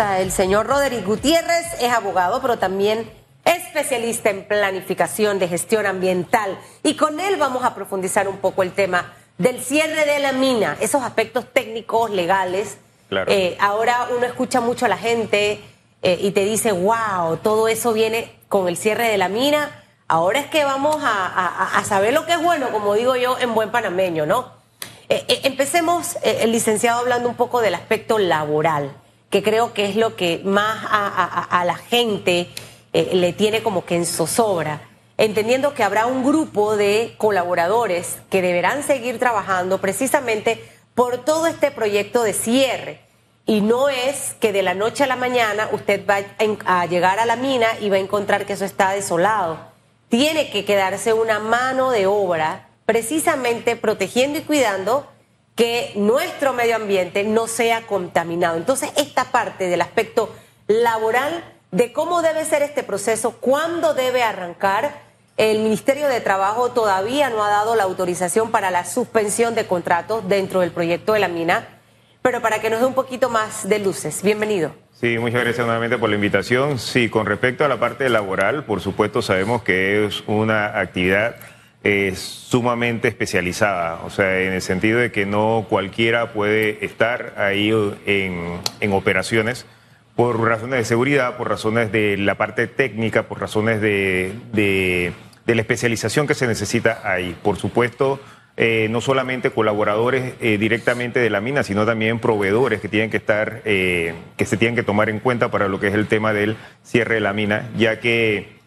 al señor Roderick Gutiérrez, es abogado, pero también especialista en planificación de gestión ambiental. Y con él vamos a profundizar un poco el tema del cierre de la mina, esos aspectos técnicos, legales. Eh, ahora uno escucha mucho a la gente eh, y te dice, wow, todo eso viene con el cierre de la mina. Ahora es que vamos a, saber lo que es bueno, como digo yo, en buen panameño, ¿no? Eh, empecemos, el licenciado, hablando un poco del aspecto laboral, que creo que es lo que más a, la gente le tiene como que en zozobra entendiendo que habrá un grupo de colaboradores que deberán seguir trabajando precisamente por todo este proyecto de cierre. Y no es que de la noche a la mañana usted va a llegar a la mina y va a encontrar que eso está desolado. Tiene que quedarse una mano de obra precisamente protegiendo y cuidando que nuestro medio ambiente no sea contaminado. Entonces, esta parte del aspecto laboral de cómo debe ser este proceso, cuándo debe arrancar, el Ministerio de Trabajo todavía no ha dado la autorización para la suspensión de contratos dentro del proyecto de la mina, pero para que nos dé un poquito más de luces. Bienvenido. Sí, muchas gracias nuevamente por la invitación. Sí, con respecto a la parte laboral, por supuesto sabemos que es una actividad eh, sumamente especializada, o sea, en el sentido de que no cualquiera puede estar ahí en, en operaciones por razones de seguridad, por razones de la parte técnica, por razones de de la especialización que se necesita ahí. Por supuesto, eh, no solamente colaboradores eh, directamente de la mina, sino también proveedores que tienen que estar, eh, que se tienen que tomar en cuenta para lo que es el tema del cierre de la mina, ya que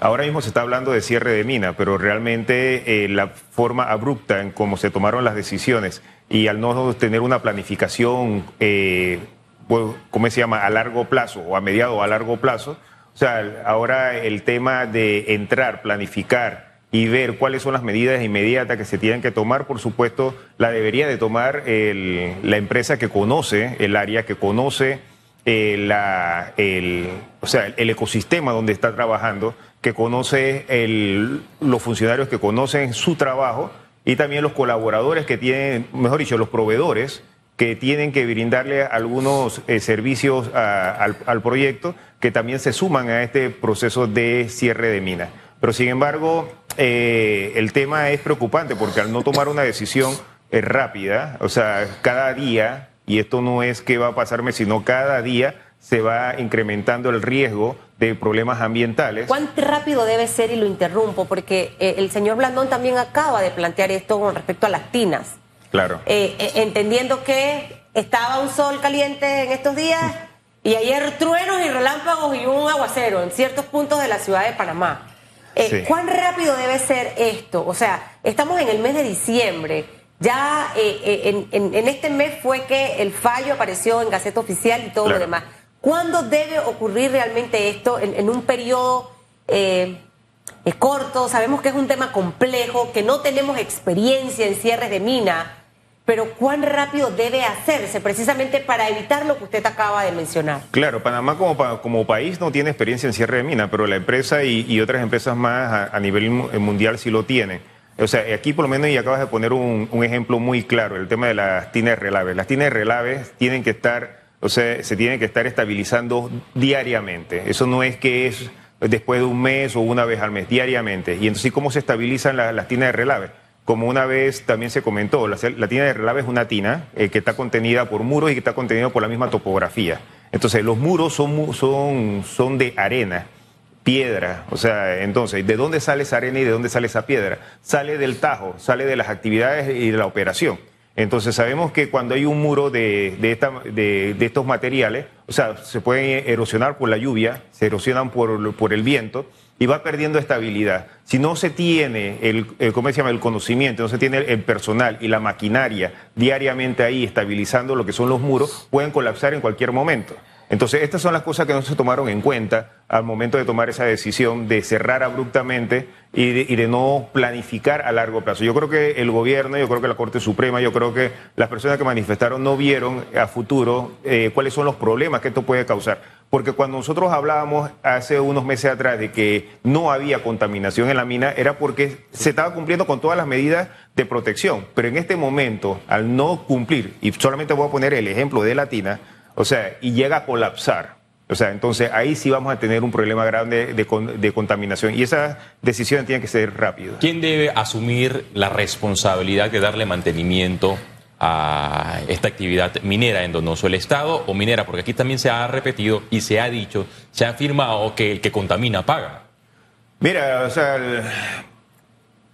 ahora mismo se está hablando de cierre de mina, pero realmente la forma abrupta en cómo se tomaron las decisiones y al no tener una planificación, pues, ¿cómo se llama?, a largo plazo o a mediado o a largo plazo, o sea, ahora el tema de entrar, planificar y ver cuáles son las medidas inmediatas que se tienen que tomar, por supuesto, la debería de tomar la empresa que conoce el área, que conoce eh, la, el, o sea, el ecosistema donde está trabajando, que conoce los funcionarios que conocen su trabajo y también los colaboradores que tienen, mejor dicho, los proveedores que tienen que brindarle algunos eh, servicios al, proyecto que también se suman a este proceso de cierre de mina. Pero sin embargo, eh, el tema es preocupante porque al no tomar una decisión rápida, o sea, cada día, y esto no es que va a pasarme, sino cada día se va incrementando el riesgo de problemas ambientales. ¿Cuán rápido debe ser? Y lo interrumpo, porque el señor Blandón también acaba de plantear esto con respecto a las tinas. Claro. Eh, eh, entendiendo que estaba un sol caliente en estos días y ayer truenos y relámpagos y un aguacero en ciertos puntos de la ciudad de Panamá. Eh, ¿Cuán rápido debe ser esto? O sea, estamos en el mes de diciembre. Ya en, este mes fue que el fallo apareció en Gaceta Oficial y todo lo demás. ¿Cuándo debe ocurrir realmente esto en, un periodo corto? Sabemos que es un tema complejo, que no tenemos experiencia en cierres de mina pero ¿cuán rápido debe hacerse precisamente para evitar lo que usted acaba de mencionar? Claro, Panamá como, como país no tiene experiencia en cierre de mina, pero la empresa y, otras empresas más a, nivel mundial sí lo tienen. O sea, aquí por lo menos y acabas de poner un, ejemplo muy claro, el tema de las tinas relaves. Las tinas relaves tienen que estar, o sea, se tienen que estar estabilizando diariamente. Eso no es que es después de un mes o una vez al mes, diariamente. Y entonces, ¿cómo se estabilizan las tinas de relaves? Como una vez también se comentó, la, tina de relave es una tina eh, que está contenida por muros y que está contenida por la misma topografía. Entonces, los muros son, son, son de arena, piedra. O sea, entonces, ¿de dónde sale esa arena y de dónde sale esa piedra? Sale del tajo, sale de las actividades y de la operación. Entonces sabemos que cuando hay un muro de, de, estos materiales, o sea, se pueden erosionar por la lluvia, se erosionan por, por el viento, y va perdiendo estabilidad. Si no se tiene el, ¿cómo se llama? el conocimiento, no se tiene el personal y la maquinaria diariamente ahí estabilizando lo que son los muros, pueden colapsar en cualquier momento. Entonces, estas son las cosas que no se tomaron en cuenta al momento de tomar esa decisión de cerrar abruptamente y de, no planificar a largo plazo. Yo creo que el gobierno, yo creo que la Corte Suprema, yo creo que las personas que manifestaron no vieron a futuro eh, cuáles son los problemas que esto puede causar. Porque cuando nosotros hablábamos hace unos meses atrás de que no había contaminación en la mina, era porque se estaba cumpliendo con todas las medidas de protección. Pero en este momento, al no cumplir, y solamente voy a poner el ejemplo de la tina, o sea, y llega a colapsar. O sea, entonces ahí sí vamos a tener un problema grande de, contaminación y esa decisión tiene que ser rápida. ¿Quién debe asumir la responsabilidad de darle mantenimiento a esta actividad minera en Donoso, el Estado o minera? Porque aquí también se ha repetido y se ha dicho, se ha afirmado que el que contamina paga. Mira, o sea,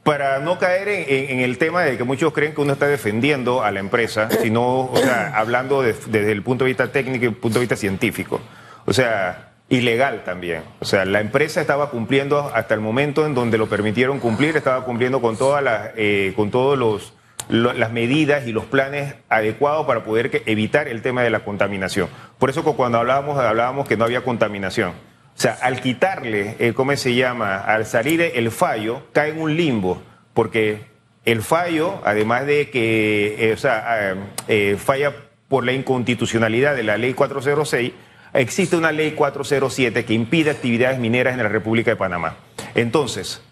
para no caer en, el tema de que muchos creen que uno está defendiendo a la empresa, sino, o sea, hablando desde el punto de vista técnico y el punto de vista científico. O sea, ilegal también. O sea, la empresa estaba cumpliendo hasta el momento en donde lo permitieron cumplir, estaba cumpliendo con todas las, eh, con todos los las medidas y los planes adecuados para poder evitar el tema de la contaminación. Por eso cuando hablábamos, hablábamos que no había contaminación. O sea, al quitarle, eh, ¿cómo se llama? Al salir el fallo, cae en un limbo, porque el fallo, además de que, eh, o sea, eh, falla por la inconstitucionalidad de la ley 406, existe una ley 407 que impide actividades mineras en la República de Panamá. Entonces,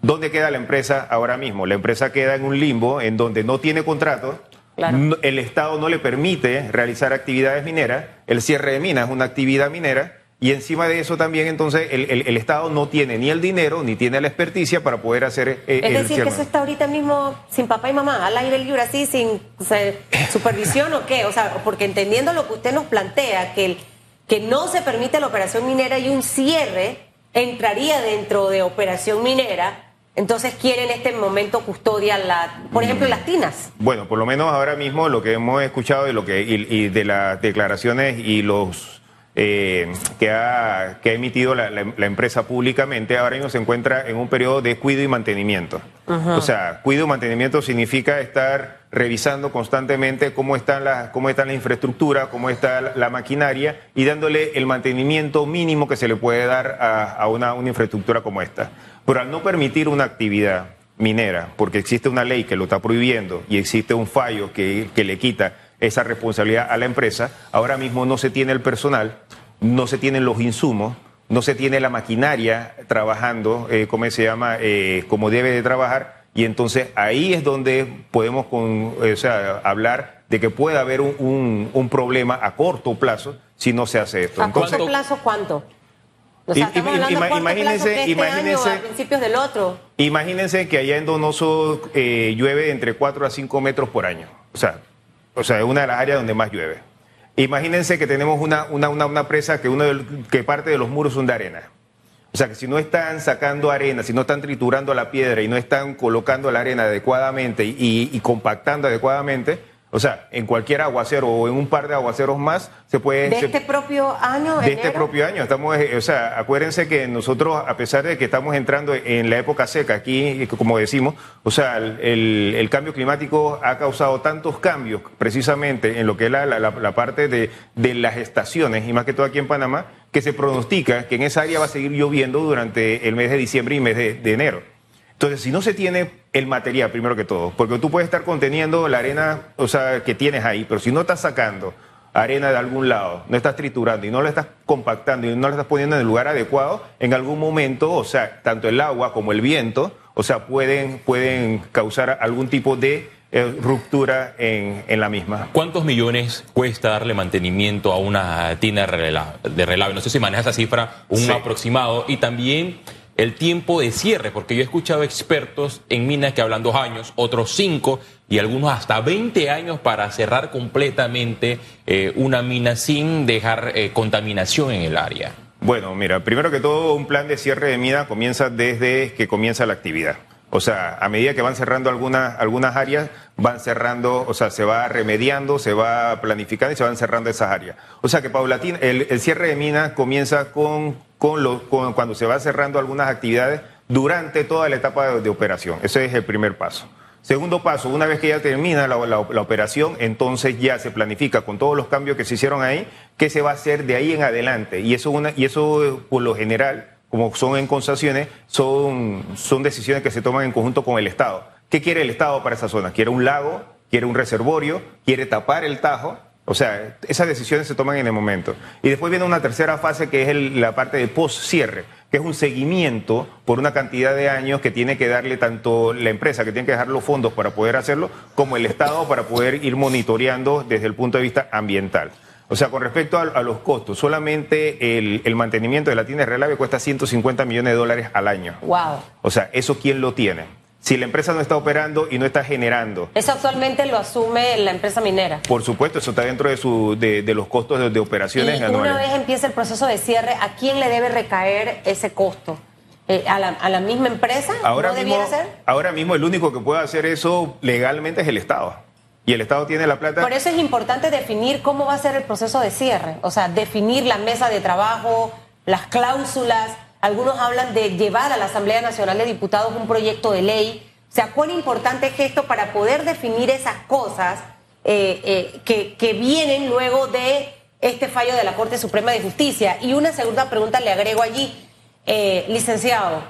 ¿dónde queda la empresa ahora mismo? La empresa queda en un limbo en donde no tiene contrato, el Estado no le permite realizar actividades mineras, el cierre de minas es una actividad minera, y encima de eso también entonces el, Estado no tiene ni el dinero ni tiene la experticia para poder hacer... Eh, es decir, que eso está ahorita mismo sin papá y mamá, al aire libre así, sin supervisión o qué. O sea, porque entendiendo lo que usted nos plantea, que, el, que no se permite la operación minera y un cierre entraría dentro de operación minera. Entonces quieren en este momento custodia, la, por ejemplo, las tinas. Bueno, por lo menos ahora mismo lo que hemos escuchado de lo que y de las declaraciones y los eh, que, ha, que, ha, emitido la, empresa públicamente, ahora mismo se encuentra en un periodo de cuido y mantenimiento. O sea, cuido y mantenimiento significa estar revisando constantemente cómo está la, cómo está la infraestructura, cómo está la, maquinaria y dándole el mantenimiento mínimo que se le puede dar a, una, una infraestructura como esta. Pero al no permitir una actividad minera, porque existe una ley que lo está prohibiendo y existe un fallo que, que le quita esa responsabilidad a la empresa. Ahora mismo no se tiene el personal, no se tienen los insumos, no se tiene la maquinaria trabajando, eh, como se llama, eh, como debe de trabajar. Y entonces ahí es donde podemos con, o sea, hablar de que puede haber un, un, problema a corto plazo si no se hace esto. ¿A corto plazo cuánto? O sea, imagínense, este imagínense, a principios del otro. Imagínense que allá en Donoso eh, llueve entre 4 a 5 metros por año. O sea, o sea, es una de las áreas donde más llueve. Imagínense que tenemos una, una, una, presa que, uno que parte de los muros son de arena. O sea, que si no están sacando arena, si no están triturando la piedra y no están colocando la arena adecuadamente y compactando adecuadamente, o sea, en cualquier aguacero o en un par de aguaceros más se puede... ¿De este propio año? De este propio año. Estamos, eh, o sea, acuérdense que nosotros, a pesar de que estamos entrando en la época seca, aquí, como decimos, o sea, el, cambio climático ha causado tantos cambios precisamente en lo que es la, parte de, las estaciones, y más que todo aquí en Panamá, que se pronostica que en esa área va a seguir lloviendo durante el mes de diciembre y mes de enero. Entonces, si no se tiene el material, primero que todo, porque tú puedes estar conteniendo la arena, o sea, que tienes ahí, pero si no estás sacando arena de algún lado, no estás triturando y no la estás compactando y no la estás poniendo en el lugar adecuado, en algún momento, o sea, tanto el agua como el viento, o sea, pueden, pueden causar algún tipo de eh, ruptura en, en, la misma. ¿Cuántos millones cuesta darle mantenimiento a una tina de relave? No sé si manejas esa cifra, un aproximado. Y también el tiempo de cierre, porque yo he escuchado expertos en minas que hablan dos años, otros cinco y algunos hasta 20 años para cerrar completamente eh, una mina sin dejar eh, contaminación en el área. Bueno, mira, primero que todo, un plan de cierre de mina comienza desde que comienza la actividad. O sea, a medida que van cerrando algunas, algunas áreas, van cerrando, o sea, se va remediando, se va planificando y se van cerrando esas áreas. O sea que paulatina, el, el cierre de mina comienza con, con, lo, con, cuando se va cerrando algunas actividades durante toda la etapa de, operación. Ese es el primer paso. Segundo paso, una vez que ya termina la, la, operación, entonces ya se planifica con todos los cambios que se hicieron ahí, qué se va a hacer de ahí en adelante. Y eso, una, y eso por lo general como son en concesiones, son, son decisiones que se toman en conjunto con el Estado. ¿Qué quiere el Estado para esa zona? ¿Quiere un lago? ¿Quiere un reservorio? ¿Quiere tapar el Tajo? O sea, esas decisiones se toman en el momento. Y después viene una tercera fase que es la parte de post-cierre, que es un seguimiento por una cantidad de años que tiene que darle tanto la empresa, que tiene que dejar los fondos para poder hacerlo, como el Estado para poder ir monitoreando desde el punto de vista ambiental. O sea, con respecto a, los costos, solamente el, mantenimiento de la tienda de Relave cuesta 150 millones de dólares al año. Wow. O sea, ¿eso quién lo tiene? Si la empresa no está operando y no está generando. Eso actualmente lo asume la empresa minera. Por supuesto, eso está dentro de, su, de, los costos de, operaciones y Una vez empieza el proceso de cierre, ¿a quién le debe recaer ese costo? Eh, ¿a, la, misma empresa? Ahora, mismo, ahora mismo el único que puede hacer eso legalmente es el Estado y el Estado tiene la plata. Por eso es importante definir cómo va a ser el proceso de cierre, o sea, definir la mesa de trabajo, las cláusulas. Algunos hablan de llevar a la Asamblea Nacional de Diputados un proyecto de ley. O sea, cuán importante es esto para poder definir esas cosas eh, eh, que, vienen luego de este fallo de la Corte Suprema de Justicia. Y una segunda pregunta le agrego allí, eh, licenciado,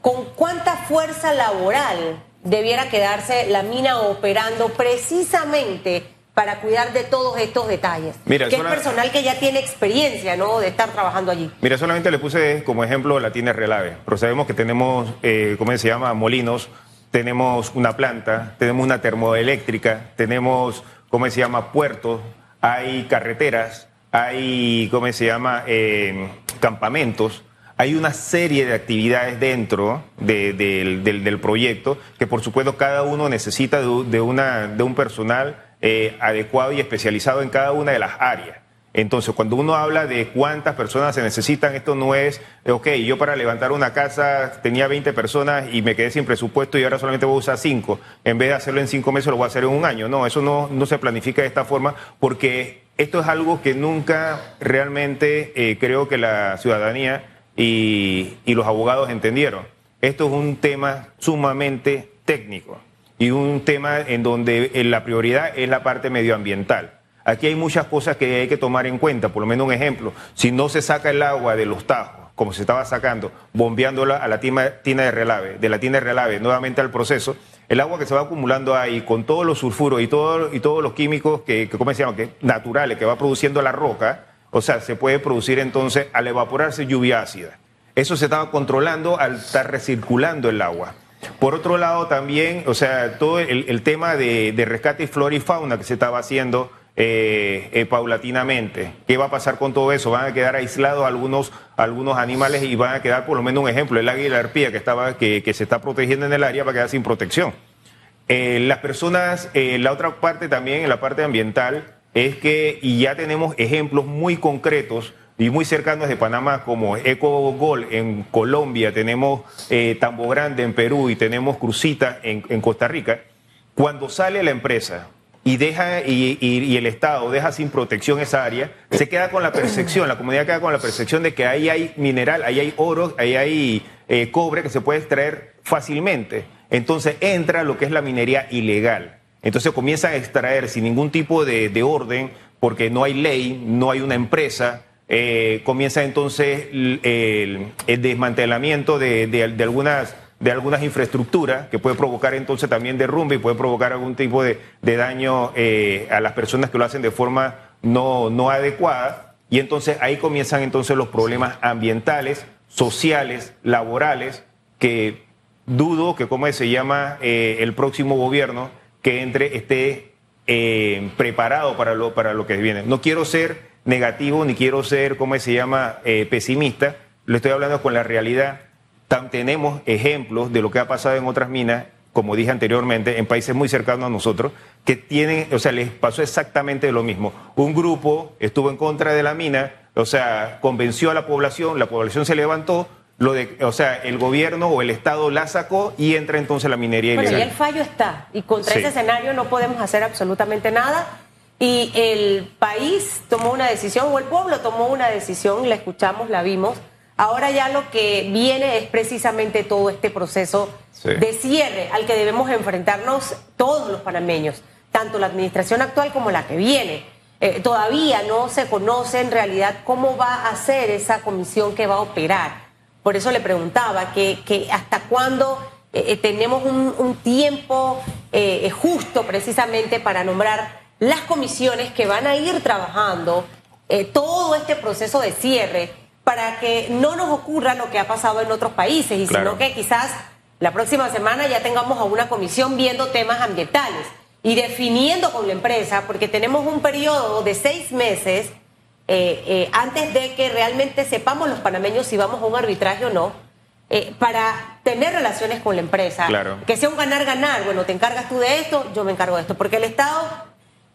¿con cuánta fuerza laboral debiera quedarse la mina operando precisamente para cuidar de todos estos detalles. Mira, que es personal que ya tiene experiencia, ¿no? De estar trabajando allí. Mira, solamente le puse como ejemplo la tienda Relave, pero sabemos que tenemos, eh, ¿cómo se llama? Molinos, tenemos una planta, tenemos una termoeléctrica, tenemos, ¿cómo se llama? Puertos, hay carreteras, hay, ¿cómo se llama? Eh, campamentos hay una serie de actividades dentro del, proyecto que por supuesto cada uno necesita de, una, de un personal eh, adecuado y especializado en cada una de las áreas. Entonces, cuando uno habla de cuántas personas se necesitan, esto no es, ok, yo para levantar una casa tenía 20 personas y me quedé sin presupuesto y ahora solamente voy a usar 5. En vez de hacerlo en 5 meses, lo voy a hacer en un año. No, eso no, no se planifica de esta forma porque esto es algo que nunca realmente eh, creo que la ciudadanía y, los abogados entendieron. Esto es un tema sumamente técnico y un tema en donde eh, la prioridad es la parte medioambiental. Aquí hay muchas cosas que hay que tomar en cuenta, por lo menos un ejemplo, si no se saca el agua de los tajos, como se estaba sacando, bombeándola a la tina, de relave, de la de relave nuevamente al proceso, el agua que se va acumulando ahí con todos los sulfuros y, todo, y todos los químicos que, ¿cómo se que naturales que va produciendo la roca, o sea, se puede producir entonces al evaporarse lluvia ácida. Eso se estaba controlando al estar recirculando el agua. Por otro lado, también, o sea, todo el, tema de, rescate flora y fauna que se estaba haciendo eh, eh, paulatinamente. ¿Qué va a pasar con todo eso? Van a quedar aislados algunos, algunos animales y van a quedar, por lo menos un ejemplo, el águila arpía que, estaba, que, se está protegiendo en el área va a quedar sin protección. Eh, las personas, la otra parte también, en la parte ambiental, es que, y ya tenemos ejemplos muy concretos y muy cercanos de Panamá, como Eco Gol en Colombia, tenemos eh, Tambo Grande en Perú y tenemos Crucita en, Costa Rica, cuando sale la empresa y deja y, el Estado deja sin protección esa área, se queda con la percepción, la comunidad queda con la percepción de que ahí hay mineral, ahí hay oro, ahí hay eh, cobre que se puede extraer fácilmente. Entonces entra lo que es la minería ilegal. Entonces comienzan a extraer sin ningún tipo de, orden, porque no hay ley, no hay una empresa. Eh, comienza entonces el, desmantelamiento de, algunas de algunas infraestructuras que puede provocar entonces también derrumbe y puede provocar algún tipo de, daño eh, a las personas que lo hacen de forma no, no adecuada. Y entonces ahí comienzan entonces los problemas ambientales, sociales, laborales, que dudo que, como se llama, eh, el próximo gobierno que entre esté preparado para lo, para lo que viene. No quiero ser negativo ni quiero ser, ¿cómo se llama?, eh, pesimista. Le estoy hablando con la realidad. tenemos ejemplos de lo que ha pasado en otras minas, como dije anteriormente, en países muy cercanos a nosotros, que tienen, o sea, les pasó exactamente lo mismo. Un grupo estuvo en contra de la mina, o sea, convenció a la población, la población se levantó, lo de, o sea, el gobierno o el Estado la sacó y entra entonces la minería ilegal. Pero ya el fallo está y contra ese escenario no podemos hacer absolutamente nada y el país tomó una decisión o el pueblo tomó una decisión, la escuchamos, la vimos. Ahora ya lo que viene es precisamente todo este proceso de cierre al que debemos enfrentarnos todos los panameños, tanto la administración actual como la que viene. Eh, todavía no se conoce en realidad cómo va a ser esa comisión que va a operar. Por eso le preguntaba que, hasta cuándo eh, eh, tenemos un, tiempo eh, justo precisamente para nombrar las comisiones que van a ir trabajando todo este proceso de cierre para que no nos ocurra lo que ha pasado en otros países y sino que quizás la próxima semana ya tengamos a una comisión viendo temas ambientales y definiendo con la empresa, porque tenemos un periodo de seis meses eh, eh, antes de que realmente sepamos los panameños si vamos a un arbitraje o no, eh, para tener relaciones con la empresa. Claro. Que sea un ganar-ganar. Bueno, te encargas tú de esto, yo me encargo de esto. Porque el Estado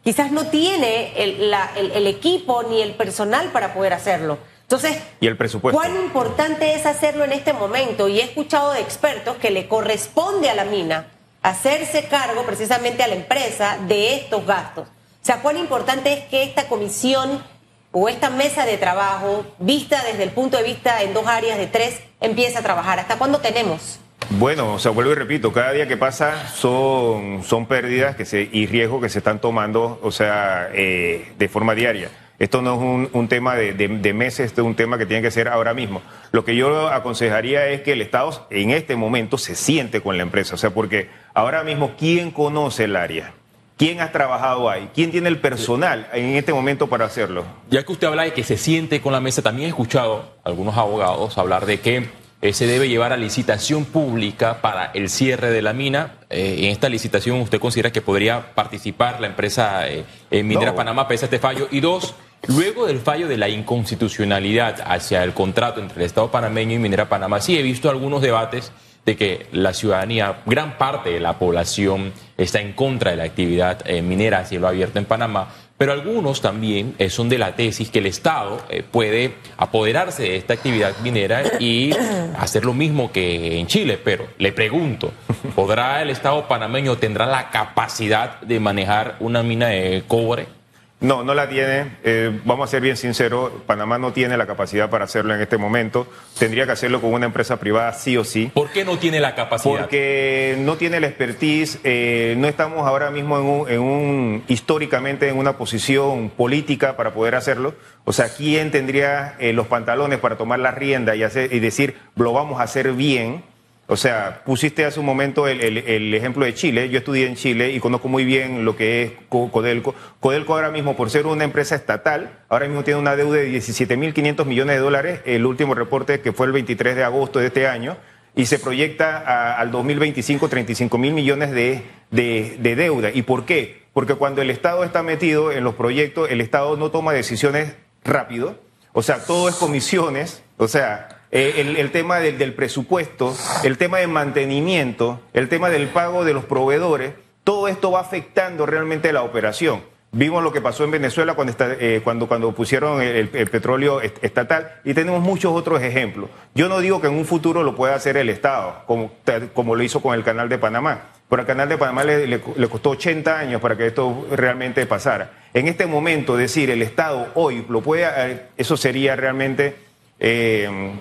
quizás no tiene el, la- el- el equipo ni el personal para poder hacerlo. Entonces, Y el presupuesto. ¿cuán importante es hacerlo en este momento? Y he escuchado de expertos que le corresponde a la mina hacerse cargo precisamente a la empresa de estos gastos. O sea, ¿cuán importante es que esta comisión o esta mesa de trabajo, vista desde el punto de vista en dos áreas de tres, empiece a trabajar? ¿Hasta cuándo tenemos? Bueno, o sea, vuelvo y repito, cada día que pasa son, son pérdidas que se, y riesgos que se están tomando, o sea, eh, de forma diaria. Esto no es un, un tema de, de- de meses, esto es un tema que tiene que ser ahora mismo. Lo que yo aconsejaría es que el Estado en este momento se siente con la empresa, o sea, porque ahora mismo, ¿quién conoce el área? ¿Quién ha trabajado ahí? ¿Quién tiene el personal en este momento para hacerlo? Ya que usted habla de que se siente con la mesa, también he escuchado a algunos abogados hablar de que eh, se debe llevar a licitación pública para el cierre de la mina. Eh, en esta licitación, ¿usted considera que podría participar la empresa eh, Minera No. Panamá pese a este fallo? Y dos, luego del fallo de la inconstitucionalidad hacia el contrato entre el Estado panameño y Minera Panamá, sí he visto algunos debates de que la ciudadanía, gran parte de la población está en contra de la actividad minera a cielo abierto en Panamá, pero algunos también eh, son de la tesis que el Estado eh, puede apoderarse de esta actividad minera y hacer lo mismo que en Chile. Pero le pregunto, ¿podrá el Estado panameño, tendrá la capacidad de manejar una mina de cobre? No, no la tiene. Eh, vamos a ser bien sinceros, Panamá no tiene la capacidad para hacerlo en este momento. Tendría que hacerlo con una empresa privada sí o sí. ¿Por qué no tiene la capacidad? Porque no tiene la expertise, eh, no estamos ahora mismo en un, en un- históricamente en una posición política para poder hacerlo. O sea, ¿quién tendría eh, los pantalones para tomar la rienda y, hacer, y decir, lo vamos a hacer bien? O sea, pusiste hace un momento el, el- el ejemplo de Chile. Yo estudié en Chile y conozco muy bien lo que es Co- Codelco. Codelco ahora mismo, por ser una empresa estatal, ahora mismo tiene una deuda de 17.500 millones de dólares. El último reporte que fue el 23 de agosto de este año. Y se proyecta a- al 2025 35 mil millones de, de- de deuda. ¿Y por qué? Porque cuando el Estado está metido en los proyectos, el Estado no toma decisiones rápido. O sea, todo es comisiones. O sea, eh, el, el tema del, presupuesto, el tema de mantenimiento, el tema del pago de los proveedores, todo esto va afectando realmente la operación. Vimos lo que pasó en Venezuela cuando, eh, cuando, cuando pusieron el, el petróleo est- estatal y tenemos muchos otros ejemplos. Yo no digo que en un futuro lo pueda hacer el Estado, como, como lo hizo con el Canal de Panamá. Pero al Canal de Panamá le, le- le costó 80 años para que esto realmente pasara. En este momento, decir el Estado hoy lo puede, eh, eso sería realmente eh,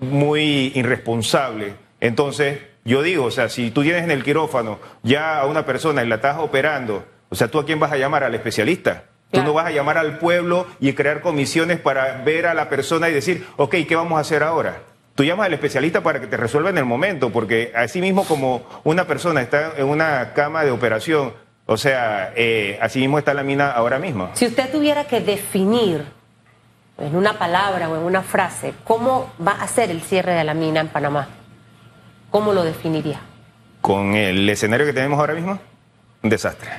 muy irresponsable. Entonces, yo digo, o sea, si tú tienes en el quirófano ya a una persona y la estás operando, o sea, ¿tú a quién vas a llamar? ¿Al especialista? Tú no vas a llamar al pueblo y crear comisiones para ver a la persona y decir, ok, ¿qué vamos a hacer ahora? Tú llamas al especialista para que te resuelva en el momento, porque así mismo como una persona está en una cama de operación, o sea, eh, así mismo está la mina ahora mismo. Si usted tuviera que definir en una palabra o en una frase cómo va a ser el cierre de la mina en Panamá, ¿cómo lo definiría? Con el escenario que tenemos ahora mismo, un desastre.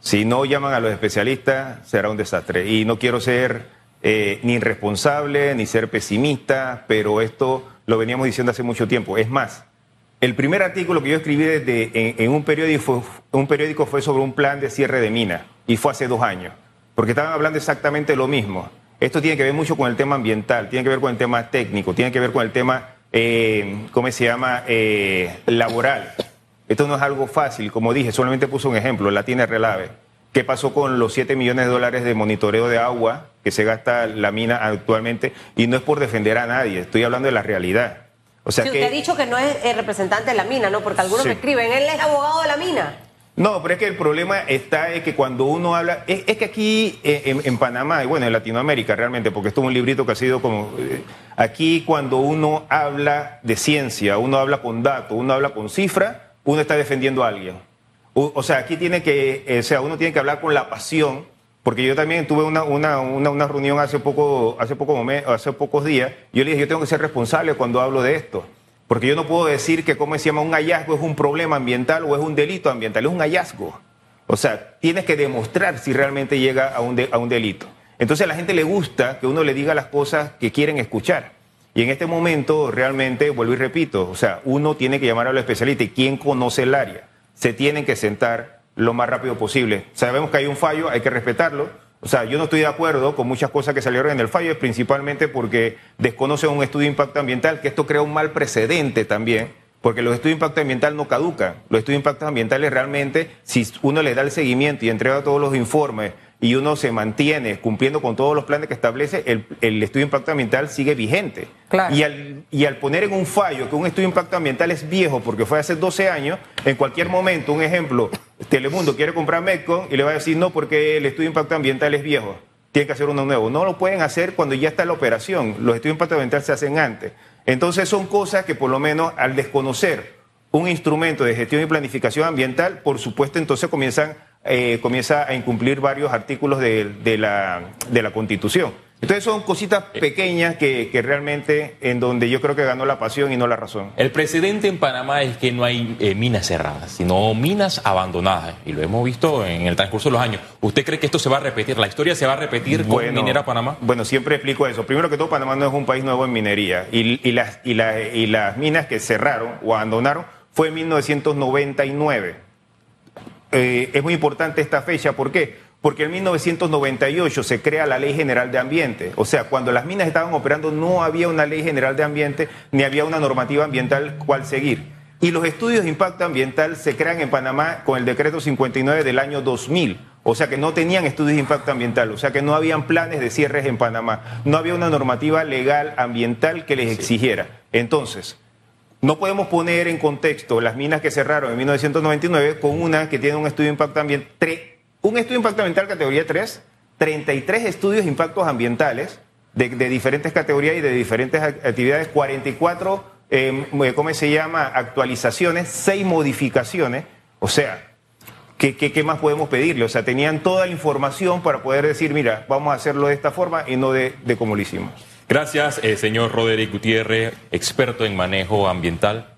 Si no llaman a los especialistas, será un desastre. Y no quiero ser eh, ni irresponsable ni ser pesimista, pero esto lo veníamos diciendo hace mucho tiempo. Es más, el primer artículo que yo escribí en, un, periódico, un periódico fue sobre un plan de cierre de mina, y fue hace dos años, porque estaban hablando exactamente lo mismo. Esto tiene que ver mucho con el tema ambiental, tiene que ver con el tema técnico, tiene que ver con el tema, eh, ¿cómo se llama?, Eh, laboral. Esto no es algo fácil, como dije, solamente puse un ejemplo, la tiene Relave. ¿Qué pasó con los 7 millones de dólares de monitoreo de agua que se gasta la mina actualmente? Y no es por defender a nadie, estoy hablando de la realidad. O sea Si que... usted ha dicho que no es el representante de la mina, ¿no? Porque algunos Sí. me escriben, él es abogado de la mina. No, pero es que el problema está es que cuando uno habla, es, es que aquí eh, en, Panamá y bueno, en Latinoamérica realmente, porque esto es un librito que ha sido como, eh, aquí cuando uno habla de ciencia, uno habla con datos, uno habla con cifras, uno está defendiendo a alguien. O, sea, aquí tiene que, eh, o sea, uno tiene que hablar con la pasión, porque yo también tuve una, una, una, una reunión hace, poco, hace, poco hace pocos días, yo le dije, yo tengo que ser responsable cuando hablo de esto. Porque yo no puedo decir que, como se un hallazgo es un problema ambiental o es un delito ambiental, es un hallazgo. O sea, tienes que demostrar si realmente llega a un, a un delito. Entonces a la gente le gusta que uno le diga las cosas que quieren escuchar. Y en este momento realmente, vuelvo y repito, o sea, uno tiene que llamar a los especialistas, ¿quién conoce el área? Se tienen que sentar lo más rápido posible. Sabemos que hay un fallo, hay que respetarlo. O sea, yo no estoy de acuerdo con muchas cosas que salieron en el fallo, principalmente porque desconocen un estudio de impacto ambiental, que esto crea un mal precedente también porque los estudios de impacto ambiental no caducan. Los estudios de impacto ambientales realmente, si uno le da el seguimiento y entrega todos los informes y uno se mantiene cumpliendo con todos los planes que establece, el, estudio de impacto ambiental sigue vigente. Y, al, y al poner en un fallo que un estudio de impacto ambiental es viejo porque fue hace 12 años, en cualquier momento, un ejemplo, Telemundo quiere comprar Metcon y le va a decir no porque el estudio de impacto ambiental es viejo, tiene que hacer uno nuevo. No lo pueden hacer cuando ya está la operación, los estudios de impacto ambiental se hacen antes. Entonces son cosas que por lo menos al desconocer un instrumento de gestión y planificación ambiental, por supuesto entonces comienzan, eh, comienza a incumplir varios artículos de, la, de la Constitución. Entonces son cositas pequeñas que, realmente en donde yo creo que ganó la pasión y no la razón. El precedente en Panamá es que no hay eh, minas cerradas, sino minas abandonadas. Y lo hemos visto en el transcurso de los años. ¿Usted cree que esto se va a repetir? ¿La historia se va a repetir con Minera Panamá? Bueno, siempre explico eso. Primero que todo, Panamá no es un país nuevo en minería. Y, las, y, y las minas que cerraron o abandonaron fue en 1999. Eh, es muy importante esta fecha. ¿Por qué? Porque en 1998 se crea la Ley General de Ambiente. O sea, cuando las minas estaban operando no había una Ley General de Ambiente ni había una normativa ambiental cual seguir. Y los estudios de impacto ambiental se crean en Panamá con el decreto 59 del año 2000. O sea que no tenían estudios de impacto ambiental, o sea que no habían planes de cierres en Panamá, no había una normativa legal ambiental que les exigiera. Entonces, no podemos poner en contexto las minas que cerraron en 1999 con una que tiene un estudio de impacto ambiental un estudio de impacto ambiental categoría 3, 33 estudios de impactos ambientales de, diferentes categorías y de diferentes actividades, 44, em, eh, ¿cómo se llama? Actualizaciones, 6 modificaciones. O sea, ¿qué, ¿qué, más podemos pedirle? O sea, tenían toda la información para poder decir, mira, vamos a hacerlo de esta forma y no de, de como lo hicimos. Gracias, eh, señor Roderick Gutiérrez, experto en manejo ambiental.